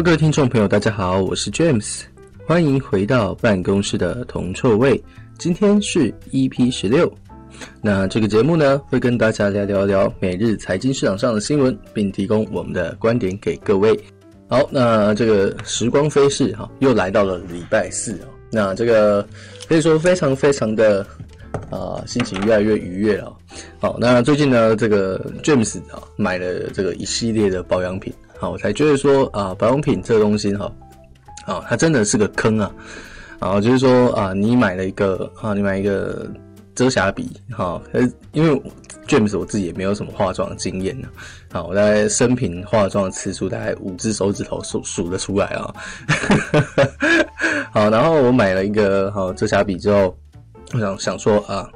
各位听众朋友，大家好，我是 James，欢迎回到办公室的铜臭味。今天是 EP 十六，那这个节目呢，会跟大家聊聊聊每日财经市场上的新闻，并提供我们的观点给各位。好，那这个时光飞逝哈，又来到了礼拜四啊。那这个可以说非常非常的啊、心情越来越愉悦了。好，那最近呢，这个 James 啊买了这个一系列的保养品，好，我才觉得说啊，保养品这个东西哈，啊，它真的是个坑啊。啊，就是说啊，你买了一个啊，你买一个遮瑕笔哈，呃因为。James 我自己也没有什么化妆经验呢，好，我在生平化妆次数大概五只手指头数数得出来啊。好，然后我买了一个好遮瑕笔之后，我想想说啊。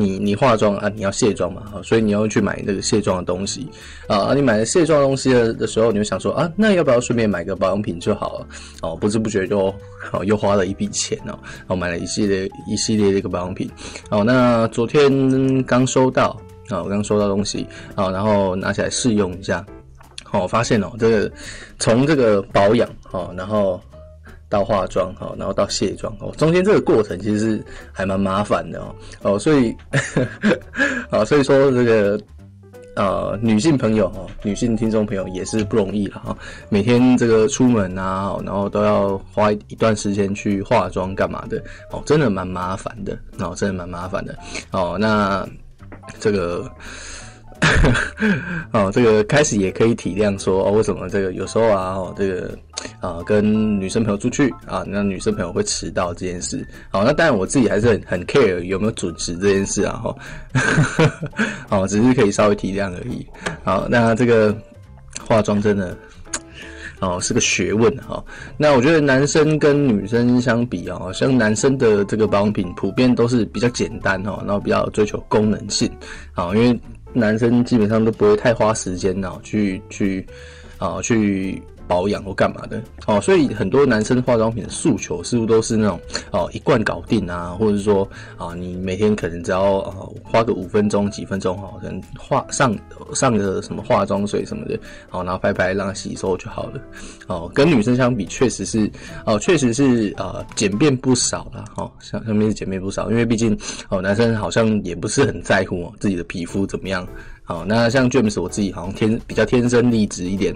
你你化妆啊，你要卸妆嘛，所以你要去买那个卸妆的东西啊。你买了卸妆的东西的的时候，你就想说啊，那要不要顺便买个保养品就好了？哦，不知不觉就哦又花了一笔钱哦，然后买了一系列一系列的一个保养品。哦，那昨天刚收到啊，我刚收到东西啊，然后拿起来试用一下，哦，我发现哦，这个从这个保养哦，然后。到化妆哈，然后到卸妆哦，中间这个过程其实还蛮麻烦的哦哦，所以啊，所以说这个呃女性朋友哈，女性听众朋友也是不容易了哈，每天这个出门啊，然后都要花一段时间去化妆干嘛的哦，真的蛮麻烦的哦，真的蛮麻烦的哦，那这个。哦，这个开始也可以体谅说哦，为什么这个有时候啊，哦，这个啊、跟女生朋友出去啊，那女生朋友会迟到这件事。好，那当然我自己还是很很 care 有没有准时这件事啊，哈，哦，只是可以稍微体谅而已。好，那这个化妆真的哦是个学问哈。那我觉得男生跟女生相比啊，像男生的这个保养品普遍都是比较简单哈，然后比较追求功能性啊，因为。男生基本上都不会太花时间啊，去去啊去保养或干嘛的哦，所以很多男生化妆品的诉求似乎都是那种哦一罐搞定啊，或者说啊你每天可能只要啊花个五分钟几分钟哈，可能化上上个什么化妆水什么的，好然后拍拍让它吸收就好了哦。跟女生相比，确实是哦，确实是呃简便不少了哦，上上面是简便不少，因为毕竟哦男生好像也不是很在乎自己的皮肤怎么样。好，那像 James 我自己好像天比较天生丽质一点。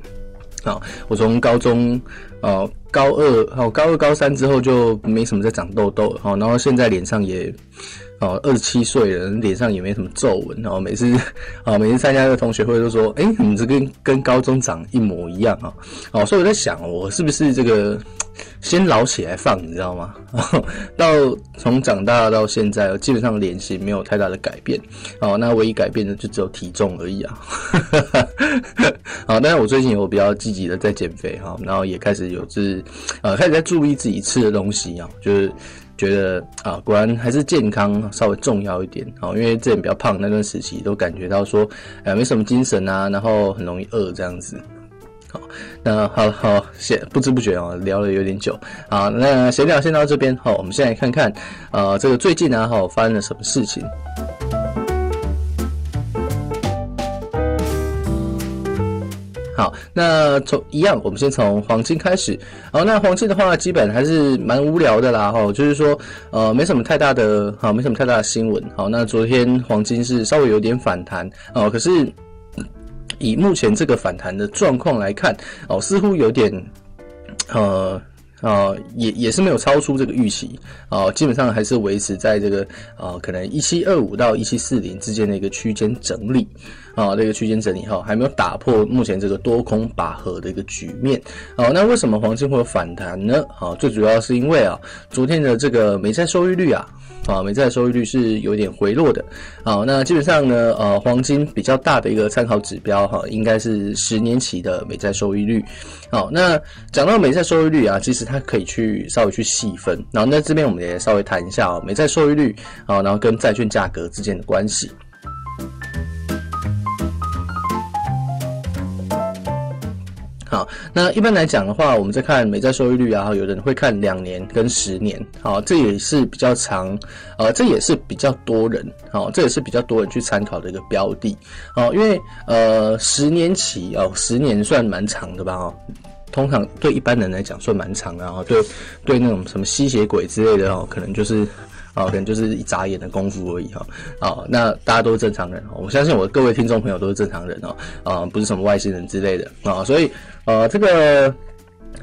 好，我从高中，呃，高二，好，高二、高三之后就没什么再长痘痘了，好，然后现在脸上也，哦，二十七岁了，脸上也没什么皱纹，然后每次，啊，每次参加这个同学会都说，哎，你这跟跟高中长一模一样啊，哦，所以我在想，我是不是这个？先老起来放，你知道吗？到从长大到现在，基本上脸型没有太大的改变。哦，那唯一改变的就只有体重而已啊。好，但是我最近有比较积极的在减肥哈，然后也开始有就是呃开始在注意自己吃的东西啊，就是觉得啊，果然还是健康稍微重要一点。哦，因为之前比较胖那段时期，都感觉到说呃没什么精神啊，然后很容易饿这样子。好，那好好先不知不觉哦，聊了有点久。好，那闲聊先到这边。好，我们先来看看，呃，这个最近呢，哈，发生了什么事情？好，那从一样，我们先从黄金开始。好，那黄金的话，基本还是蛮无聊的啦，哈，就是说，呃，没什么太大的，好，没什么太大的新闻。好，那昨天黄金是稍微有点反弹，哦，可是。以目前这个反弹的状况来看，哦，似乎有点，呃，呃，也也是没有超出这个预期，哦，基本上还是维持在这个，呃，可能一七二五到一七四零之间的一个区间整理。啊，这个区间整理哈，还没有打破目前这个多空拔河的一个局面。好，那为什么黄金会有反弹呢？好，最主要是因为啊，昨天的这个美债收益率啊，啊，美债收益率是有点回落的。好，那基本上呢，呃，黄金比较大的一个参考指标哈，应该是十年期的美债收益率。好，那讲到美债收益率啊，其实它可以去稍微去细分。然后那这边我们也稍微谈一下啊，美债收益率啊，然后跟债券价格之间的关系。好，那一般来讲的话，我们在看美债收益率啊，有人会看两年跟十年，好，这也是比较长，呃，这也是比较多人，好，这也是比较多人去参考的一个标的，好，因为呃，十年期哦，十年算蛮长的吧，哦，通常对一般人来讲算蛮长的，然后对对那种什么吸血鬼之类的哦，可能就是啊，可能就是一眨眼的功夫而已哈。啊，那大家都是正常人，我相信我的各位听众朋友都是正常人哦，啊，不是什么外星人之类的啊，所以呃，这个。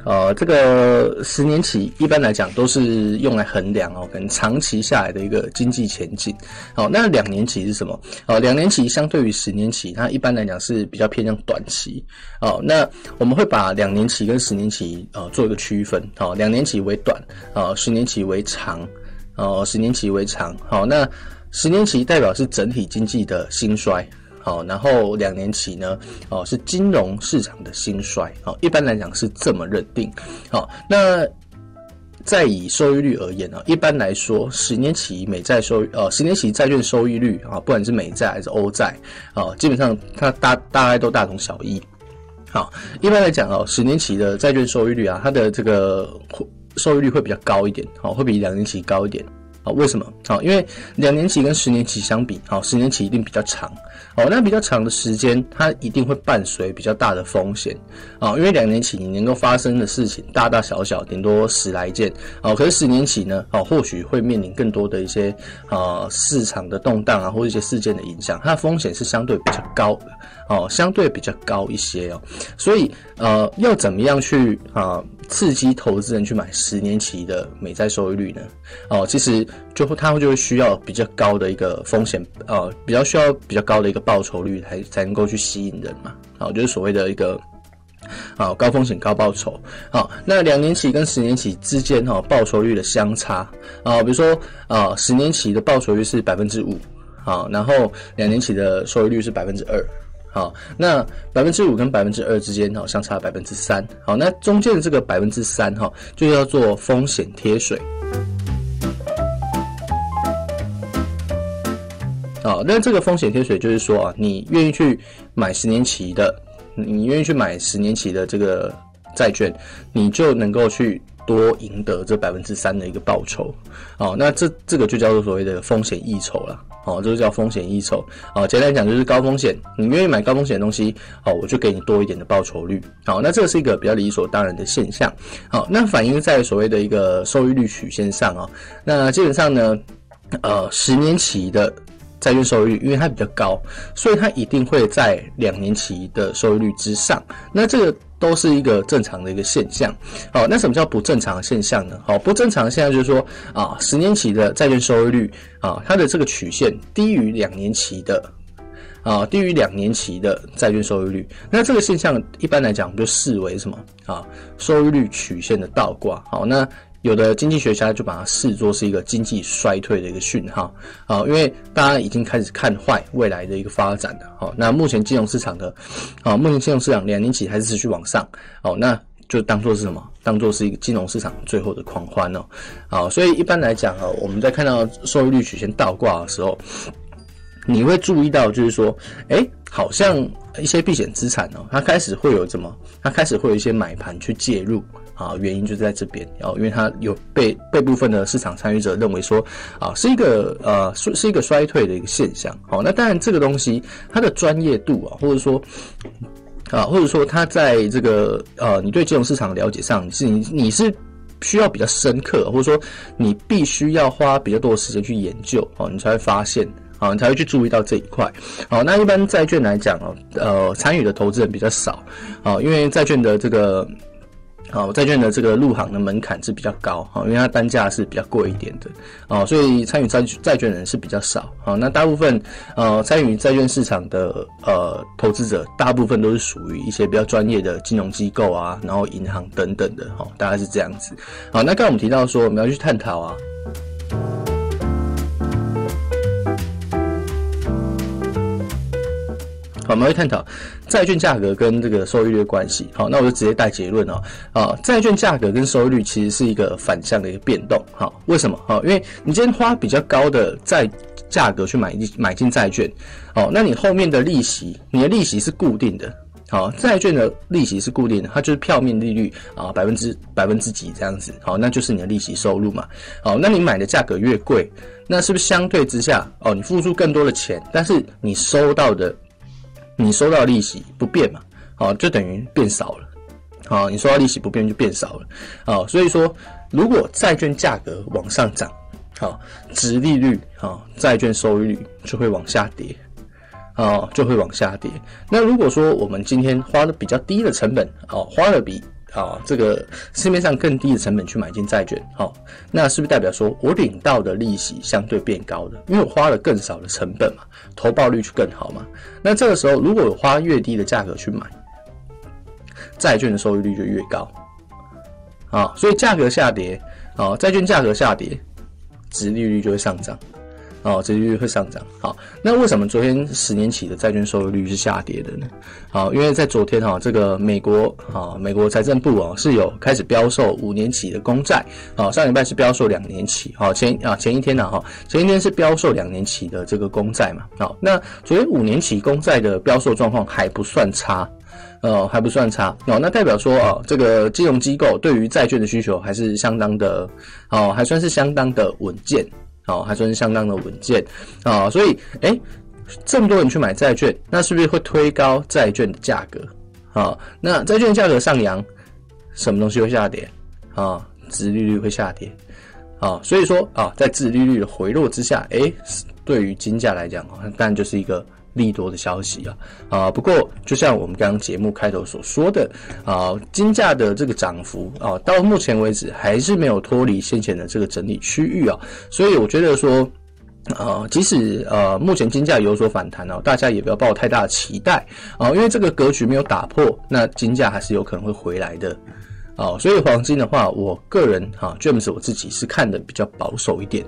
呃，这个十年期一般来讲都是用来衡量哦，可能长期下来的一个经济前景。好，那两年期是什么？哦，两年期相对于十年期，它一般来讲是比较偏向短期。哦，那我们会把两年期跟十年期呃做一个区分。好，两年期为短，呃，十年期为长。哦，十年期为长。好，那十年期代表是整体经济的兴衰。好，然后两年期呢，哦，是金融市场的兴衰，好，一般来讲是这么认定。好，那再以收益率而言呢，一般来说，十年期美债收，呃，十年期债券收益率啊，不管是美债还是欧债，啊，基本上它大大概都大同小异。好，一般来讲哦，十年期的债券收益率啊，它的这个收益率会比较高一点，好，会比两年期高一点。为什么？好，因为两年期跟十年期相比，好，十年期一定比较长。哦，那比较长的时间，它一定会伴随比较大的风险啊，因为两年期你能够发生的事情大大小小，顶多十来件啊，可是十年期呢，啊，或许会面临更多的一些啊市场的动荡啊，或一些事件的影响，它的风险是相对比较高的哦，相对比较高一些哦，所以呃，要怎么样去啊刺激投资人去买十年期的美债收益率呢？哦，其实就会它会就会需要比较高的一个风险，呃，比较需要比较高的一个报酬率才才能够去吸引人嘛。好，就是所谓的一个啊高风险高报酬。好，那两年期跟十年期之间哈报酬率的相差啊，比如说啊十年期的报酬率是百分之五，好，然后两年期的收益率是百分之二。好，那百分之五跟百分之二之间，好，相差百分之三。好，那中间的这个百分之三，哈，就叫做风险贴水。好，那这个风险贴水就是说啊，你愿意去买十年期的，你愿意去买十年期的这个债券，你就能够去多赢得这百分之三的一个报酬。好，那这这个就叫做所谓的风险溢酬了。哦，这个叫风险溢酬。哦，简单讲就是高风险，你愿意买高风险的东西，哦，我就给你多一点的报酬率。好，那这是一个比较理所当然的现象。好，那反映在所谓的一个收益率曲线上啊，那基本上呢，呃，十年期的债券收益率，因为它比较高，所以它一定会在两年期的收益率之上。那这个。都是一个正常的一个现象，好，那什么叫不正常现象呢？好，不正常现象就是说啊，十年期的债券收益率啊，它的这个曲线低于两年期的啊，低于两年期的债券收益率，那这个现象一般来讲，我们就视为什么啊？收益率曲线的倒挂，好，那。有的经济学家就把它视作是一个经济衰退的一个讯号啊，因为大家已经开始看坏未来的一个发展了。好，那目前金融市场的啊，目前金融市场两年起还是持续往上，哦，那就当做是什么？当做是一个金融市场最后的狂欢哦。好，所以一般来讲啊，我们在看到收益率曲线倒挂的时候，你会注意到就是说，诶，好像一些避险资产哦，它开始会有什么？它开始会有一些买盘去介入。啊，原因就在这边，然后因为它有被被部分的市场参与者认为说，啊，是一个呃是是一个衰退的一个现象。好，那当然这个东西它的专业度啊，或者说啊，或者说它在这个呃你对金融市场的了解上，是你你是需要比较深刻，或者说你必须要花比较多的时间去研究，哦，你才会发现，啊，你才会去注意到这一块。好，那一般债券来讲哦，呃，参与的投资人比较少，啊，因为债券的这个。好，债券的这个入行的门槛是比较高，哈，因为它单价是比较贵一点的，哦，所以参与债债券人是比较少，好，那大部分呃参与债券市场的呃投资者，大部分都是属于一些比较专业的金融机构啊，然后银行等等的，哈，大概是这样子。好，那刚刚我们提到说我们要去探讨啊。好，我们会探讨债券价格跟这个收益率的关系。好，那我就直接带结论哦。啊，债券价格跟收益率其实是一个反向的一个变动。好，为什么？好，因为你今天花比较高的债价格去买进买进债券，哦，那你后面的利息，你的利息是固定的。好，债券的利息是固定的，它就是票面利率啊，百分之百分之几这样子。好，那就是你的利息收入嘛。好，那你买的价格越贵，那是不是相对之下哦，你付出更多的钱，但是你收到的。你收到利息不变嘛？好，就等于变少了。啊，你收到利息不变就变少了啊，所以说如果债券价格往上涨，好，值利率啊，债券收益率就会往下跌，啊，就会往下跌。那如果说我们今天花了比较低的成本，哦，花了比啊这个市面上更低的成本去买进债券，好，那是不是代表说我领到的利息相对变高了？因为我花了更少的成本嘛，投报率就更好嘛。那这个时候，如果我花越低的价格去买，债券的收益率就越高，啊，所以价格下跌，啊，债券价格下跌，殖利率就会上涨，哦，殖利率会上涨。好，那为什么昨天十年期的债券收益率是下跌的呢？好，因为在昨天哈，这个美国啊，美国财政部啊是有开始标售五年期的公债，啊，上礼拜是标售两年期，好，前啊前一天呢哈，前一天是标售两年期的这个公债嘛，好，那昨天五年期公债的标售状况还不算差。呃，还不算差哦，那代表说啊，这个金融机构对于债券的需求还是相当的，哦，还算是相当的稳健，哦，还算是相当的稳健啊，所以，哎，这么多人去买债券，那是不是会推高债券的价格？啊，那债券价格上扬，什么东西会下跌？啊，殖利率会下跌，啊，所以说啊，在殖利率的回落之下，哎，对于金价来讲，当然就是一个。利多的消息啊啊！不过就像我们刚刚节目开头所说的啊，金价的这个涨幅啊，到目前为止还是没有脱离先前的这个整理区域啊，所以我觉得说啊，即使呃目前金价有所反弹哦，大家也不要抱太大的期待啊，因为这个格局没有打破，那金价还是有可能会回来的啊。所以黄金的话，我个人哈，James 我自己是看的比较保守一点。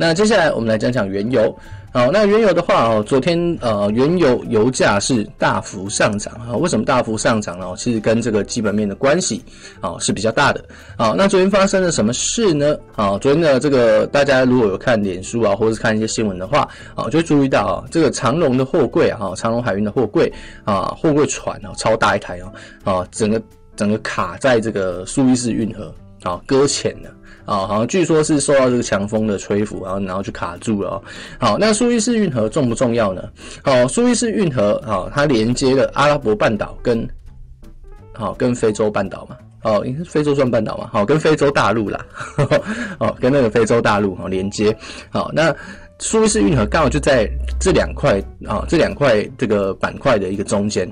那接下来我们来讲讲原油。好，那原油的话哦，昨天呃原油油价是大幅上涨啊。为什么大幅上涨呢？其实跟这个基本面的关系啊是比较大的。好，那昨天发生了什么事呢？啊，昨天的这个大家如果有看脸书啊，或者是看一些新闻的话啊，就会注意到啊，这个长龙的货柜啊，长龙海运的货柜啊，货柜船啊，超大一台啊，啊，整个整个卡在这个苏伊士运河啊，搁浅了。啊，好像据说是受到这个强风的吹拂，然后然后就卡住了。好，那苏伊士运河重不重要呢？好，苏伊士运河啊，它连接了阿拉伯半岛跟好跟非洲半岛嘛。哦，应该是非洲算半岛嘛。好，跟非洲大陆啦。哦，跟那个非洲大陆哈连接。好，那苏伊士运河刚好就在这两块啊，这两块这个板块的一个中间。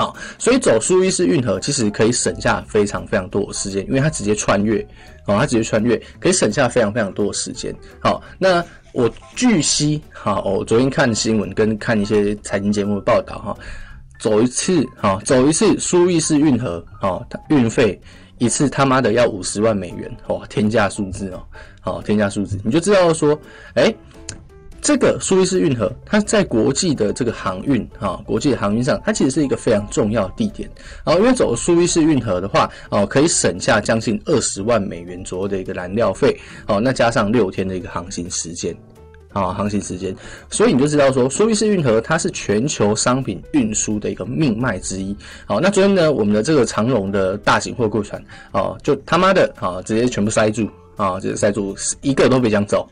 好，所以走苏伊士运河其实可以省下非常非常多的时间，因为它直接穿越，哦，它直接穿越可以省下非常非常多的时间。好，那我据悉，好，我昨天看新闻跟看一些财经节目的报道，哈，走一次，哈，走一次苏伊士运河，哦，运费一次他妈的要五十万美元，哦，天价数字哦，好，天价数字，你就知道说，哎。这个苏伊士运河，它在国际的这个航运啊，国际的航运上，它其实是一个非常重要的地点。然啊，因为走苏伊士运河的话，哦，可以省下将近二十万美元左右的一个燃料费。哦，那加上六天的一个航行时间，啊，航行时间，所以你就知道说，苏伊士运河它是全球商品运输的一个命脉之一。好，那昨天呢，我们的这个长荣的大型货柜船，哦，就他妈的啊，直接全部塞住，啊，直接塞住，一个都别想走。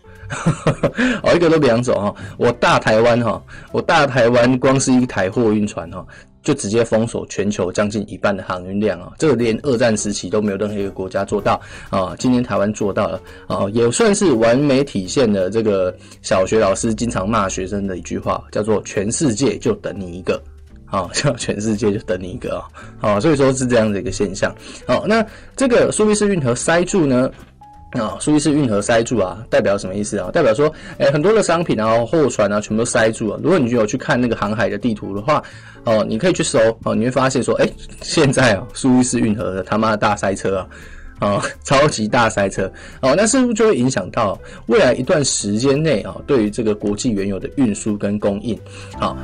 我 一个都不想走哈，我大台湾哈，我大台湾光是一台货运船哈，就直接封锁全球将近一半的航运量啊，这个连二战时期都没有任何一个国家做到啊，今天台湾做到了啊，也算是完美体现了这个小学老师经常骂学生的一句话，叫做“全世界就等你一个”，啊，像全世界就等你一个啊，好，所以说是这样的一个现象。好，那这个苏伊士运河塞住呢？啊，苏伊士运河塞住啊，代表什么意思啊？代表说，哎、很多的商品啊、货船啊，全部都塞住了。如果你有去看那个航海的地图的话，哦，你可以去搜哦，你会发现说，哎、现在啊，苏伊士运河的他妈的大塞车啊，啊，超级大塞车哦，那是不是就会影响到未来一段时间内啊，对于这个国际原油的运输跟供应？好。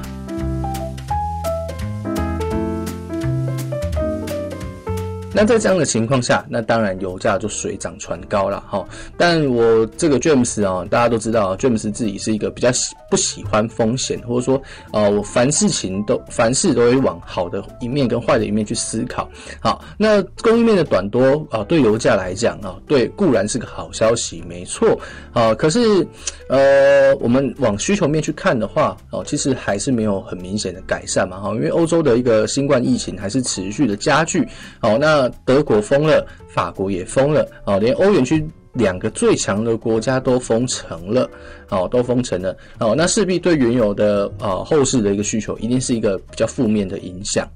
那在这样的情况下，那当然油价就水涨船高了哈。但我这个 James 啊，大家都知道，James 自己是一个比较喜不喜欢风险，或者说呃，我凡事情都凡事都会往好的一面跟坏的一面去思考。好，那供应面的短多啊，对油价来讲啊，对固然是个好消息，没错啊。可是呃，我们往需求面去看的话，哦，其实还是没有很明显的改善嘛哈，因为欧洲的一个新冠疫情还是持续的加剧。好，那德国封了，法国也封了，哦，连欧元区两个最强的国家都封城了，哦，都封城了，哦，那势必对原有的啊后市的一个需求，一定是一个比较负面的影响，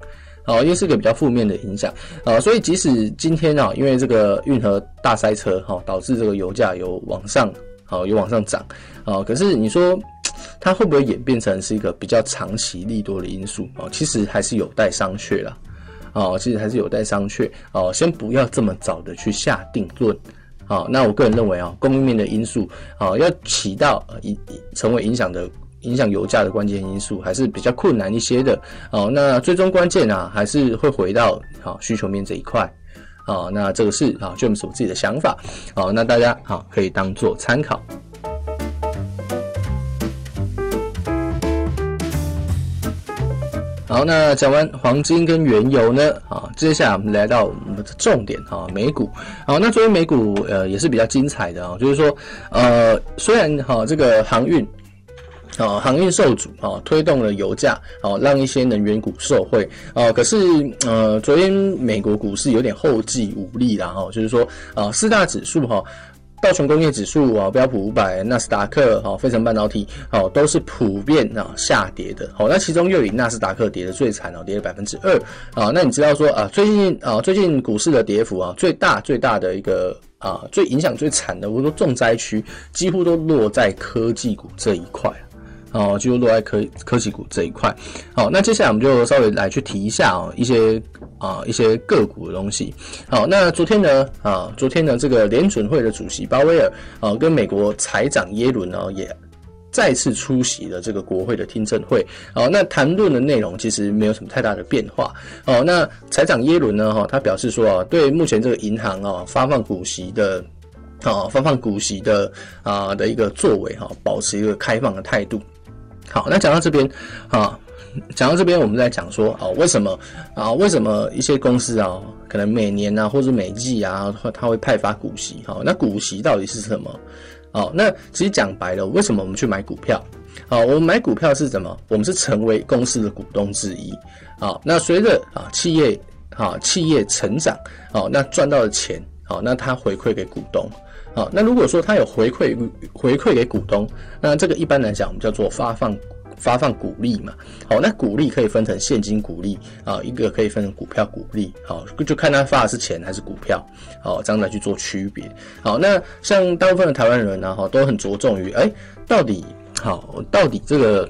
哦，因为是一个比较负面的影响，啊，所以即使今天啊，因为这个运河大塞车，哈，导致这个油价有往上，好，有往上涨，啊，可是你说它会不会演变成是一个比较长期利多的因素啊？其实还是有待商榷了。哦，其实还是有待商榷哦，先不要这么早的去下定论。好，那我个人认为啊，供应面的因素啊，要起到影成为影响的影响油价的关键因素，还是比较困难一些的。哦，那最终关键啊，还是会回到好需求面这一块。啊，那这个是啊，James 我自己的想法。好，那大家好可以当做参考。好，那讲完黄金跟原油呢，啊，接下来我们来到我们的重点哈，美股。好，那昨天美股呃也是比较精彩的啊，就是说呃虽然哈这个航运啊航运受阻啊推动了油价啊让一些能源股受惠啊，可是呃昨天美国股市有点后继无力啦哈，就是说啊四大指数哈。道琼工业指数啊，标普五百、纳斯达克、哈、费城半导体，哦，都是普遍啊下跌的。好，那其中又以纳斯达克跌的最惨哦，跌了百分之二。啊，那你知道说啊，最近啊，最近股市的跌幅啊，最大最大的一个啊，最影响最惨的，我说重灾区，几乎都落在科技股这一块。哦，就落在科科技股这一块。好，那接下来我们就稍微来去提一下哦，一些啊一些个股的东西。好，那昨天呢啊，昨天呢这个联准会的主席鲍威尔啊，跟美国财长耶伦呢也再次出席了这个国会的听证会。好，那谈论的内容其实没有什么太大的变化。哦，那财长耶伦呢哈，他表示说啊，对目前这个银行啊发放股息的啊发放股息的啊的一个作为哈，保持一个开放的态度。好，那讲到这边，啊，讲到这边，我们再讲说啊，为什么啊，为什么一些公司啊，可能每年啊，或者每季啊，它会派发股息？好，那股息到底是什么？好，那其实讲白了，为什么我们去买股票？好，我们买股票是什么？我们是成为公司的股东之一。好，那随着啊企业啊企业成长，好，那赚到的钱，好，那它回馈给股东。好，那如果说他有回馈回馈给股东，那这个一般来讲我们叫做发放发放股利嘛。好，那股利可以分成现金股利啊，一个可以分成股票股利。好，就看他发的是钱还是股票。好，这样来去做区别。好，那像大部分的台湾人呢，哈，都很着重于，哎，到底好，到底这个，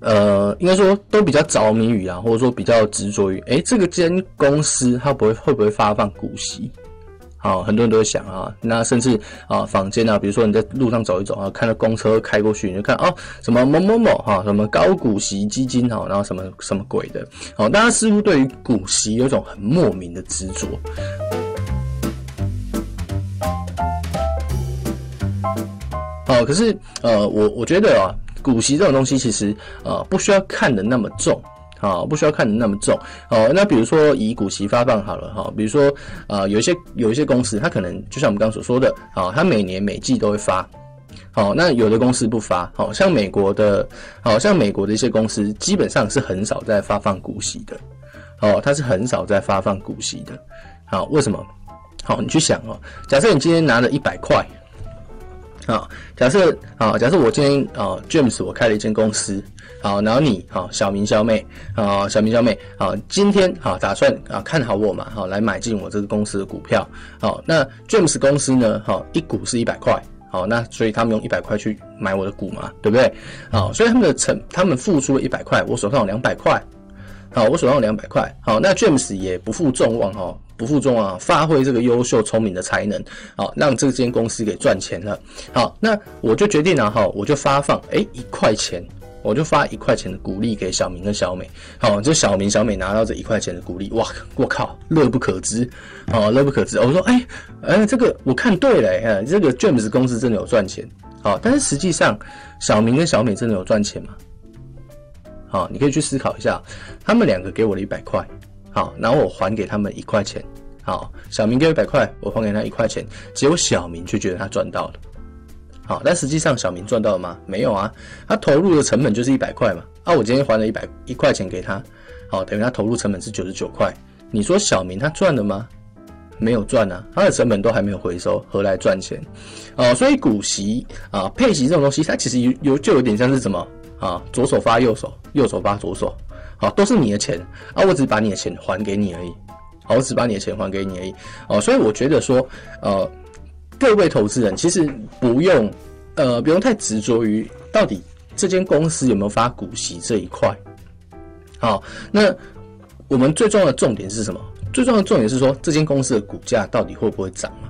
呃，应该说都比较着迷于啊，或者说比较执着于，哎，这个间公司它不会会不会发放股息？好，很多人都会想啊，那甚至啊，坊间啊，比如说你在路上走一走啊，看到公车开过去，你就看哦，什么某某某哈，什么高股息基金哈，然后什么什么鬼的，好，大家似乎对于股息有种很莫名的执着。好，可是呃，我我觉得啊，股息这种东西其实呃，不需要看得那么重。啊，不需要看得那么重哦。那比如说以股息发放好了哈，比如说啊，有一些有一些公司，它可能就像我们刚所说的，啊，它每年每季都会发。好，那有的公司不发，好像美国的，好像美国的一些公司基本上是很少在发放股息的。哦，它是很少在发放股息的。好，为什么？好，你去想哦，假设你今天拿了一百块，好，假设啊，假设我今天啊，James 我开了一间公司。好，然后你好，小明、小美，啊，小明、小美，啊，今天好打算啊看好我嘛，好来买进我这个公司的股票，好，那 James 公司呢，好一股是一百块，好，那所以他们用一百块去买我的股嘛，对不对？好，所以他们的成，他们付出了一百块，我手上有两百块，好，我手上有两百块，好，那 James 也不负众望哈，不负众望，发挥这个优秀聪明的才能，好，让这间公司给赚钱了，好，那我就决定了哈，我就发放，诶一块钱。我就发一块钱的鼓励给小明跟小美，好，就小明小美拿到这一块钱的鼓励，哇，我靠，乐不可支，哦，乐不可支。我说，哎、欸，哎、这个我看对了，哎，这个 James 公司真的有赚钱，好，但是实际上小明跟小美真的有赚钱吗？好，你可以去思考一下，他们两个给我了一百块，好，然后我还给他们一块钱，好，小明给一百块，我还给他一块钱，结果小明却觉得他赚到了。好，但实际上小明赚到了吗？没有啊，他投入的成本就是一百块嘛。啊，我今天还了一百一块钱给他，好，等于他投入成本是九十九块。你说小明他赚了吗？没有赚啊，他的成本都还没有回收，何来赚钱？哦，所以股息啊、配息这种东西，它其实有有就有点像是什么啊？左手发右手，右手发左手，好，都是你的钱啊，我只把你的钱还给你而已。好，我只把你的钱还给你而已。哦，所以我觉得说，呃。各位投资人其实不用，呃，不用太执着于到底这间公司有没有发股息这一块。好，那我们最重要的重点是什么？最重要的重点是说，这间公司的股价到底会不会涨嘛？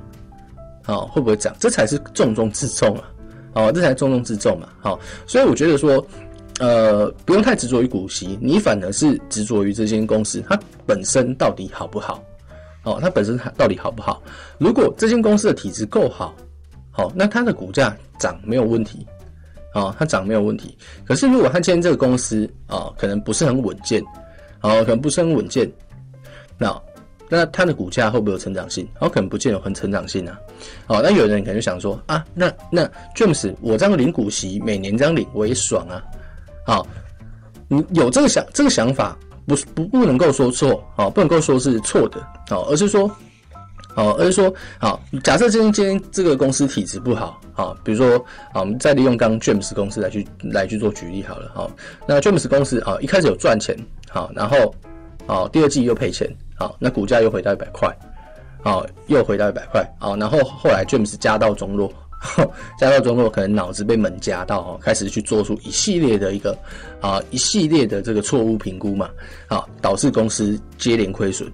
好，会不会涨？这才是重中之重啊！好，这才重中之重嘛！好，所以我觉得说，呃，不用太执着于股息，你反而是执着于这间公司它本身到底好不好。哦，它本身它到底好不好？如果这间公司的体质够好，好，那它的股价涨没有问题，啊，它涨没有问题。可是如果它今天这个公司啊，可能不是很稳健，啊，可能不是很稳健，那那它的股价会不会有成长性？哦，可能不见有很成长性啊。好，那有人可能就想说啊，那那 James，我这样领股息，每年这样领我也爽啊。好，你有这个想这个想法。不不不能够说错啊，不能够说是错的啊，而是说，哦，而是说，好，假设今天今天这个公司体质不好啊，比如说啊，我们再利用刚 James 公司来去来去做举例好了，好，那 James 公司啊一开始有赚钱，好，然后啊第二季又赔钱，好，那股价又回到一百块，好，又回到一百块，好，然后后来 James 家道中落。家道中落，可能脑子被门夹到哦，开始去做出一系列的一个啊一系列的这个错误评估嘛，好导致公司接连亏损，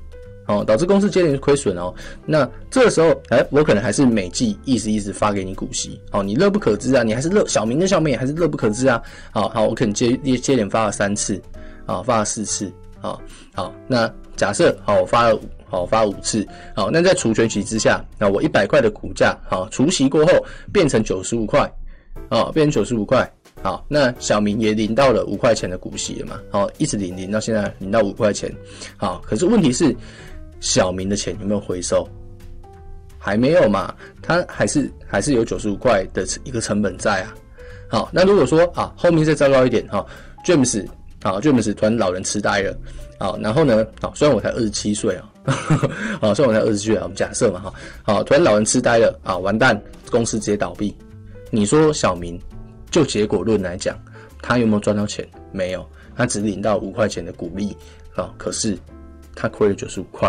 哦导致公司接连亏损哦，那这个时候哎、我可能还是每季一直一直发给你股息，哦你乐不可支啊，你还是乐小明跟小美还是乐不可支啊，好好我可能接接连发了三次，啊发了四次，啊好那假设好我发了。好，发五次。好，那在除权息之下，那我一百块的股价，好，除息过后变成九十五块，啊，变成九十五块。好，那小明也领到了五块钱的股息了嘛？好，一直领领到现在，领到五块钱。好，可是问题是，小明的钱有没有回收？还没有嘛？他还是还是有九十五块的一个成本在啊。好，那如果说啊，后面再糟糕一点，哈，James，好，James 突然老人痴呆了。好，然后呢，好，虽然我才二十七岁啊。好，虽然我才二十岁啊。我们假设嘛，哈，好，突然老人痴呆了啊，完蛋，公司直接倒闭。你说小明，就结果论来讲，他有没有赚到钱？没有，他只领到五块钱的股利啊。可是他亏了九十五块，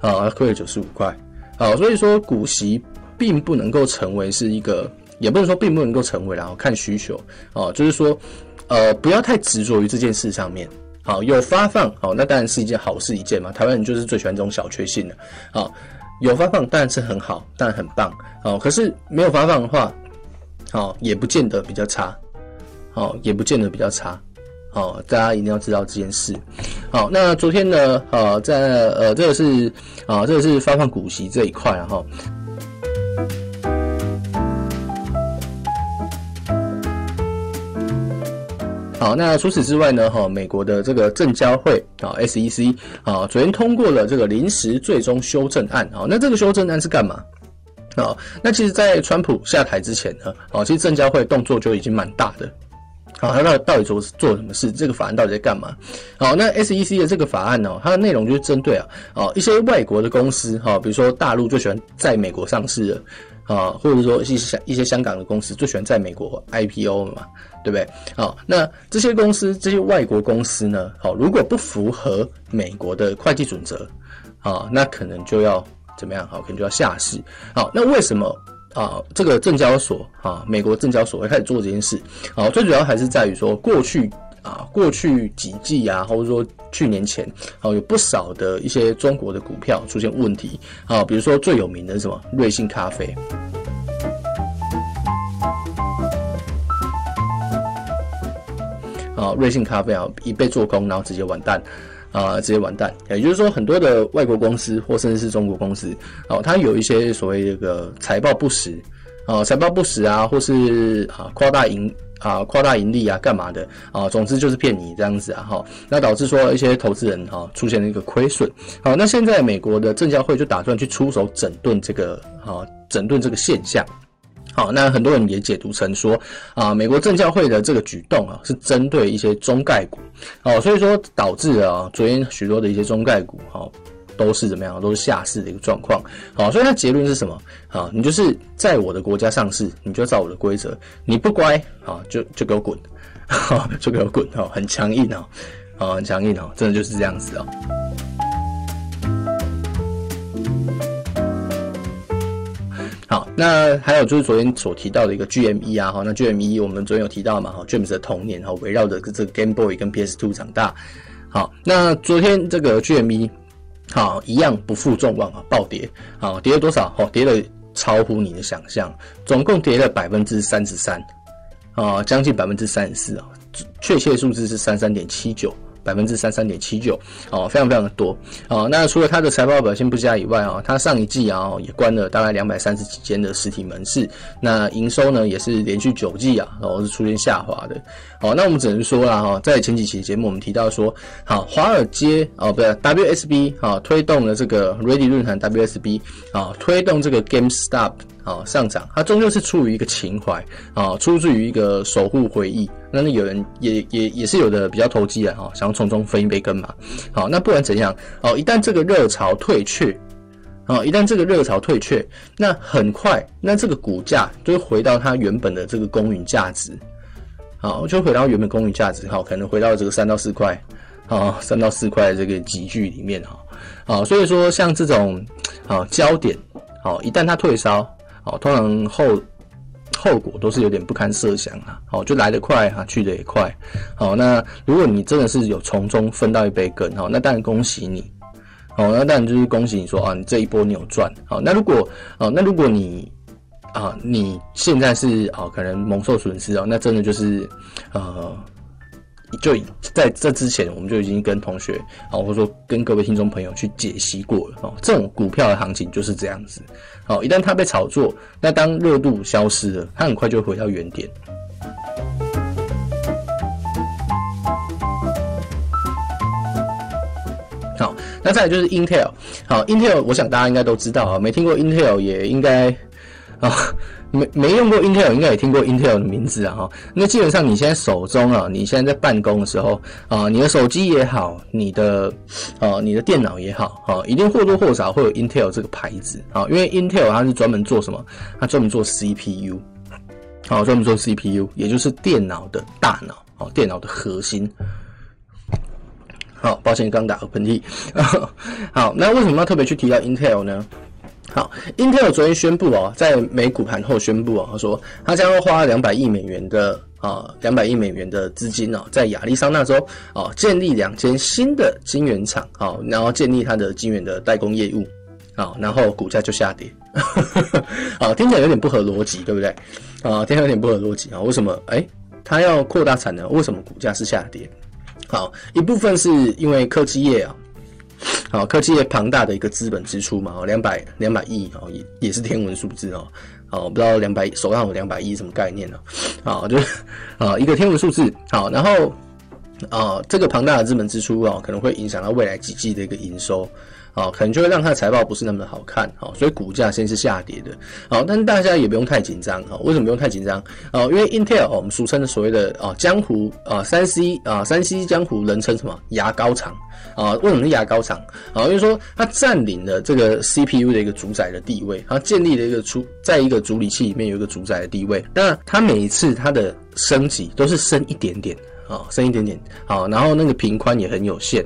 啊，他亏了九十五块。好，所以说股息并不能够成为是一个，也不能说并不能够成为，然后看需求啊，就是说，呃，不要太执着于这件事上面。好，有发放，好，那当然是一件好事一件嘛。台湾人就是最喜欢这种小确幸的。好，有发放当然是很好，当然很棒。好，可是没有发放的话，好，也不见得比较差。好，也不见得比较差。好，大家一定要知道这件事。好，那昨天呢，呃，在呃，这个是啊，这个是发放股息这一块，然后。好，那除此之外呢？哈，美国的这个证交会啊，SEC 啊，昨天通过了这个临时最终修正案。好，那这个修正案是干嘛？啊，那其实，在川普下台之前呢，啊，其实证交会动作就已经蛮大的。好，他到底到底做做什么事？这个法案到底在干嘛？好，那 SEC 的这个法案呢，它的内容就是针对啊，啊，一些外国的公司，哈，比如说大陆最喜欢在美国上市的。啊，或者说一些香一些香港的公司最喜欢在美国 IPO 嘛，对不对？好，那这些公司这些外国公司呢，好，如果不符合美国的会计准则，啊，那可能就要怎么样？好，可能就要下市。好，那为什么啊？这个证交所啊，美国证交所会开始做这件事？好，最主要还是在于说过去。啊，过去几季啊，或者说去年前，好，有不少的一些中国的股票出现问题啊，比如说最有名的是什么？瑞幸咖啡。啊瑞幸咖啡啊一被做空，然后直接完蛋。啊，直接完蛋。也就是说，很多的外国公司或甚至是中国公司，哦，它有一些所谓这个财报不实，啊，财报不实啊，或是啊夸大盈啊夸大盈利啊，干嘛的啊？总之就是骗你这样子啊，哈。那导致说一些投资人哈出现了一个亏损。好，那现在美国的证交会就打算去出手整顿这个啊，整顿这个现象。好，那很多人也解读成说，啊，美国证交会的这个举动啊，是针对一些中概股，哦，所以说导致啊，昨天许多的一些中概股，哈，都是怎么样，都是下市的一个状况。好，所以它结论是什么？啊，你就是在我的国家上市，你就照我的规则，你不乖，啊，就就给我滚，就给我滚，哈，很强硬啊，啊，很强硬啊，真的就是这样子哦。好，那还有就是昨天所提到的一个 GME 啊，哈，那 GME 我们昨天有提到嘛，哈，James 的童年哈，围绕着这个 Game Boy 跟 PS2 长大。好，那昨天这个 GME 好一样不负众望啊，暴跌，好，跌了多少？哦，跌了超乎你的想象，总共跌了百分之三十三，啊，将近百分之三十四啊，确切数字是三三点七九。百分之三三点七九，哦，非常非常的多，哦，那除了它的财报表现不佳以外，啊，它上一季啊也关了大概两百三十几间的实体门市，那营收呢也是连续九季啊，然后是出现下滑的，好，那我们只能说啦，哈，在前几期节目我们提到说，好，华尔街哦，不是 WSB 啊，推动了这个 Ready 论坛 WSB 啊，推动这个 GameStop。啊，上涨，它终究是出于一个情怀啊，出自于一个守护回忆。那那有人也也也是有的比较投机的哈，想要从中分一杯羹嘛。好，那不管怎样，哦，一旦这个热潮退却，啊，一旦这个热潮退却，那很快，那这个股价就会回到它原本的这个公允价值，好，就回到原本公允价值，好，可能回到这个三到四块，啊，三到四块这个集聚里面哈，啊，所以说像这种啊焦点，好，一旦它退烧。哦，通常后后果都是有点不堪设想啊！哦，就来得快哈，去得也快。好，那如果你真的是有从中分到一杯羹，好，那当然恭喜你。好，那当然就是恭喜你说啊，你这一波你有赚。好，那如果哦，那如果你啊，你现在是啊，可能蒙受损失哦，那真的就是呃。就在这之前，我们就已经跟同学啊，或者说跟各位听众朋友去解析过了哦。这种股票的行情就是这样子。好，一旦它被炒作，那当热度消失了，它很快就回到原点。好，那再来就是 Intel。好，Intel，我想大家应该都知道啊，没听过 Intel 也应该啊。没没用过 Intel，应该也听过 Intel 的名字啊哈。那基本上你现在手中啊，你现在在办公的时候啊，你的手机也好，你的啊你的电脑也好，哈，一定或多或少会有 Intel 这个牌子啊。因为 Intel 它是专门做什么？它专门做 CPU，好，专门做 CPU，也就是电脑的大脑，哦，电脑的核心。好，抱歉，刚打个喷嚏。好，那为什么要特别去提到 Intel 呢？好，Intel 昨天宣布哦，在美股盘后宣布哦，他说他将要花两百亿美元的啊，两百亿美元的资金哦，在亚利桑那州哦建立两间新的晶圆厂，好，然后建立它的晶圆的代工业务，好，然后股价就下跌，啊，听起来有点不合逻辑，对不对？啊，听起来有点不合逻辑啊，为什么？哎，他要扩大产能，为什么股价是下跌？好，一部分是因为科技业啊。好，科技业庞大的一个资本支出嘛，哦，两百两百亿哦，也也是天文数字哦，好，不知道两百手上有两百亿什么概念呢？好，就是啊一个天文数字，好，然后啊这个庞大的资本支出啊，可能会影响到未来几季的一个营收。哦，可能就会让它的财报不是那么的好看，好，所以股价先是下跌的，好，但是大家也不用太紧张，哈，为什么不用太紧张？哦，因为 Intel，哦我们俗称的所谓的啊江湖啊三 C 啊三 C 江湖人称什么牙膏厂啊？为什么是牙膏厂？啊，因为说它占领了这个 CPU 的一个主宰的地位，它建立了一个主在一个处理器里面有一个主宰的地位，那它每一次它的升级都是升一点点，啊，升一点点，好，然后那个频宽也很有限。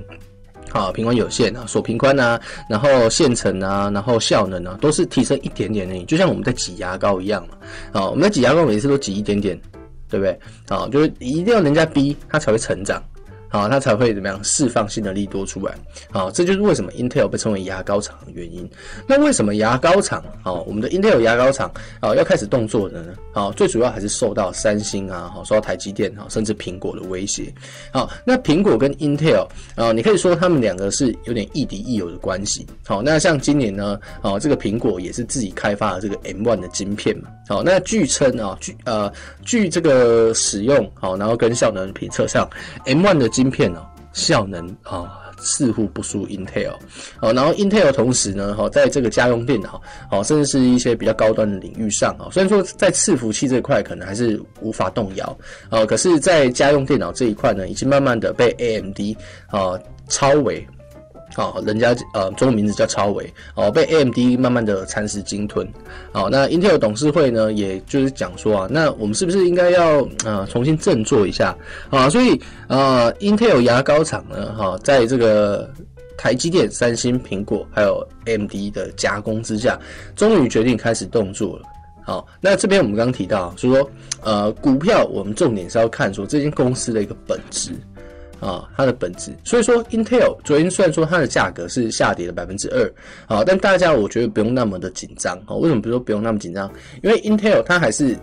好，频宽有限啊，锁频宽啊，然后线程啊，然后效能啊，都是提升一点点而已，就像我们在挤牙膏一样嘛。好，我们在挤牙膏每次都挤一点点，对不对？啊，就是一定要人家逼他才会成长。好，它才会怎么样释放性的利多出来。好，这就是为什么 Intel 被称为牙膏厂的原因。那为什么牙膏厂？好，我们的 Intel 牙膏厂啊要开始动作的呢？好，最主要还是受到三星啊，好，受到台积电啊，甚至苹果的威胁。好，那苹果跟 Intel 啊，你可以说他们两个是有点亦敌亦友的关系。好，那像今年呢，啊，这个苹果也是自己开发了这个 M1 的晶片嘛。好，那据称啊，据呃据这个使用好，然后跟效能评测上，M1 的芯片哦，效能啊似乎不输 Intel。哦，然后 Intel 同时呢，哈，在这个家用电脑，哦，甚至是一些比较高端的领域上啊，虽然说在伺服器这块可能还是无法动摇，哦，可是，在家用电脑这一块呢，已经慢慢的被 AMD 啊超为。好，人家呃，中文名字叫超微哦，被 AMD 慢慢的蚕食鲸吞。好，那 Intel 董事会呢，也就是讲说啊，那我们是不是应该要呃重新振作一下啊？所以呃，Intel 牙膏厂呢，哈，在这个台积电、三星、苹果还有 AMD 的夹攻之下，终于决定开始动作了。好，那这边我们刚刚提到，就是说呃，股票我们重点是要看说这间公司的一个本质。啊，它的本质，所以说 Intel 昨天虽然说它的价格是下跌了百分之二，啊，但大家我觉得不用那么的紧张，啊，为什么不说不用那么紧张？因为 Intel 它还是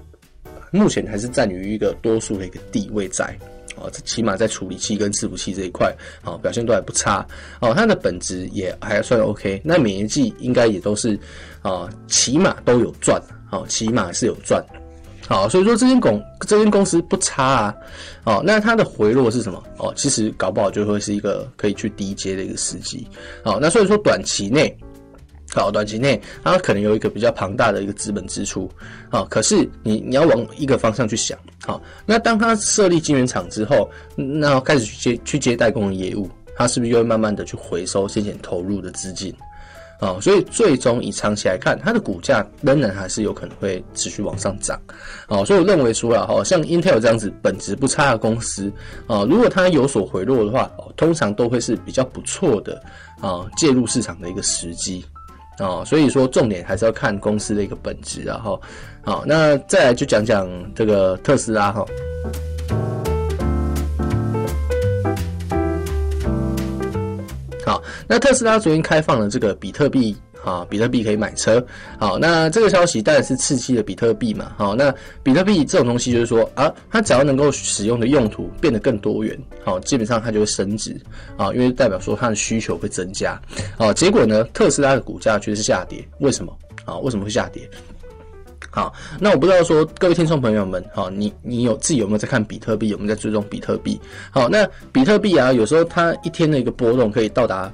目前还是占于一个多数的一个地位在，啊，起码在处理器跟伺服器这一块，啊，表现都还不差，哦，它的本质也还算 OK，那每一季应该也都是，啊，起码都有赚，啊，起码是有赚。好，所以说这间公这间公司不差啊，哦，那它的回落是什么？哦，其实搞不好就会是一个可以去低阶的一个时机。好，那所以说短期内，好，短期内它可能有一个比较庞大的一个资本支出。好，可是你你要往一个方向去想，好，那当它设立晶圆厂之后，那开始去接去接代工的业务，它是不是又会慢慢的去回收先前投入的资金？啊、所以最终以长期来看，它的股价仍然还是有可能会持续往上涨。哦，所以我认为说啊，哈，像 Intel 这样子本质不差的公司，啊、如果它有所回落的话，通常都会是比较不错的啊介入市场的一个时机。啊、所以说重点还是要看公司的一个本质，然后，好，那再来就讲讲这个特斯拉哈。好，那特斯拉昨天开放了这个比特币，啊，比特币可以买车。好，那这个消息当然是刺激了比特币嘛。好，那比特币这种东西就是说啊，它只要能够使用的用途变得更多元，好，基本上它就会升值啊，因为代表说它的需求会增加。啊，结果呢，特斯拉的股价却是下跌，为什么？啊，为什么会下跌？好，那我不知道说各位听众朋友们，好，你你有自己有没有在看比特币，有没有在追踪比特币？好，那比特币啊，有时候它一天的一个波动可以到达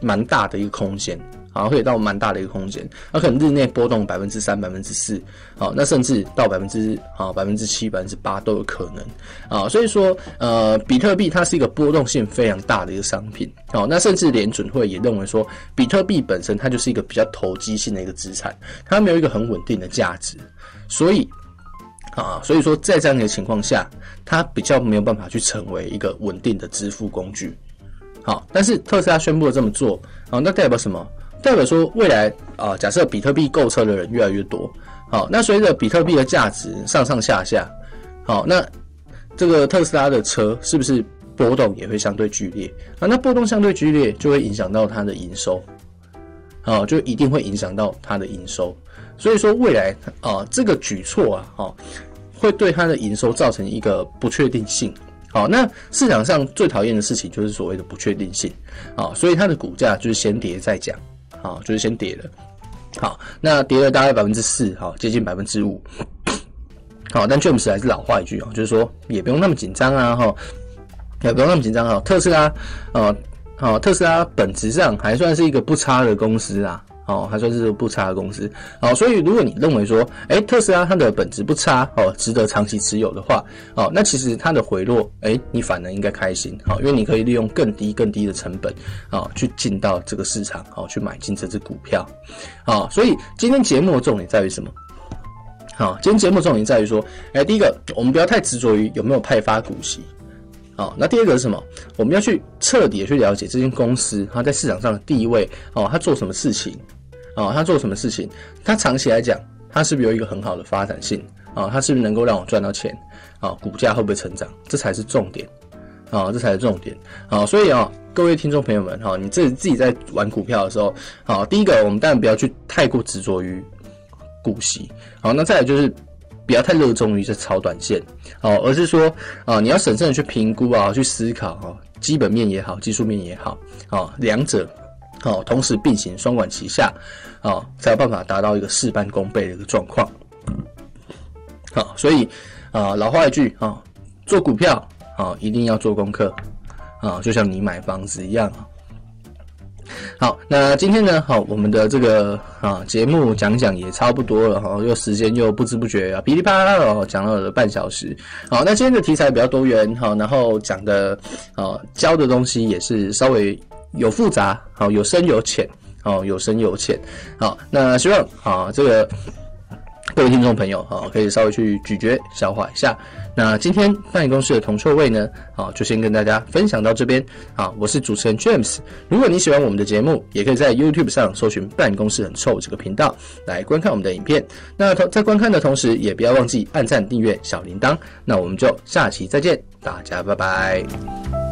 蛮大的一个空间。好，会到蛮大的一个空间，那可能日内波动百分之三、百分之四，好，那甚至到百分之啊百分之七、百分之八都有可能，啊，所以说，呃，比特币它是一个波动性非常大的一个商品，好，那甚至连准会也认为说，比特币本身它就是一个比较投机性的一个资产，它没有一个很稳定的价值，所以，啊，所以说在这样的情况下，它比较没有办法去成为一个稳定的支付工具，好，但是特斯拉宣布了这么做，啊，那代表什么？代表说，未来啊，假设比特币购车的人越来越多，好，那随着比特币的价值上上下下，好，那这个特斯拉的车是不是波动也会相对剧烈啊？那波动相对剧烈，就会影响到它的营收，好，就一定会影响到它的营收。所以说，未来啊，这个举措啊，哈，会对它的营收造成一个不确定性。好，那市场上最讨厌的事情就是所谓的不确定性，啊，所以它的股价就是先跌再讲。好，就是先跌了。好，那跌了大概百分之四，好，接近百分之五。好，但 James 还是老话一句哦，就是说也不用那么紧张啊，哈，也不用那么紧张啊。特斯拉，呃，好，特斯拉本质上还算是一个不差的公司啊。哦，还算是不差的公司。哦，所以如果你认为说，哎，特斯拉它的本质不差，哦，值得长期持有的话，哦，那其实它的回落，哎，你反而应该开心，好，因为你可以利用更低、更低的成本，啊，去进到这个市场，好，去买进这只股票，啊，所以今天节目的重点在于什么？好，今天节目重点在于说，哎，第一个，我们不要太执着于有没有派发股息，好，那第二个是什么？我们要去彻底的去了解这间公司它在市场上的地位，哦，它做什么事情。啊、哦，他做什么事情？他长期来讲，他是不是有一个很好的发展性？啊、他是不是能够让我赚到钱？啊、股价会不会成长？这才是重点。啊、这才是重点啊。所以啊，各位听众朋友们哈，你自己自己在玩股票的时候，好，第一个我们当然不要去太过执着于股息，好，那再来就是不要太热衷于这炒短线，哦，而是说啊，你要审慎的去评估啊，去思考啊，基本面也好，技术面也好，啊，两者哦同时并行，双管齐下，啊，才有办法达到一个事半功倍的一个状况。好，所以啊，老话一句啊，做股票啊，一定要做功课啊，就像你买房子一样。好，那今天呢，好，我们的这个啊节目讲讲也差不多了哈，又时间又不知不觉啊噼里啪啦的讲了半小时。好，那今天的题材比较多元哈，然后讲的啊教的东西也是稍微有复杂，好，有深有浅，哦，有深有浅。好，那希望啊这个。各位听众朋友，好，可以稍微去咀嚼消化一下。那今天办公室的铜臭味呢，好，就先跟大家分享到这边。好，我是主持人 James。如果你喜欢我们的节目，也可以在 YouTube 上搜寻“办公室很臭”这个频道来观看我们的影片。那同在观看的同时，也不要忘记按赞、订阅、小铃铛。那我们就下期再见，大家拜拜。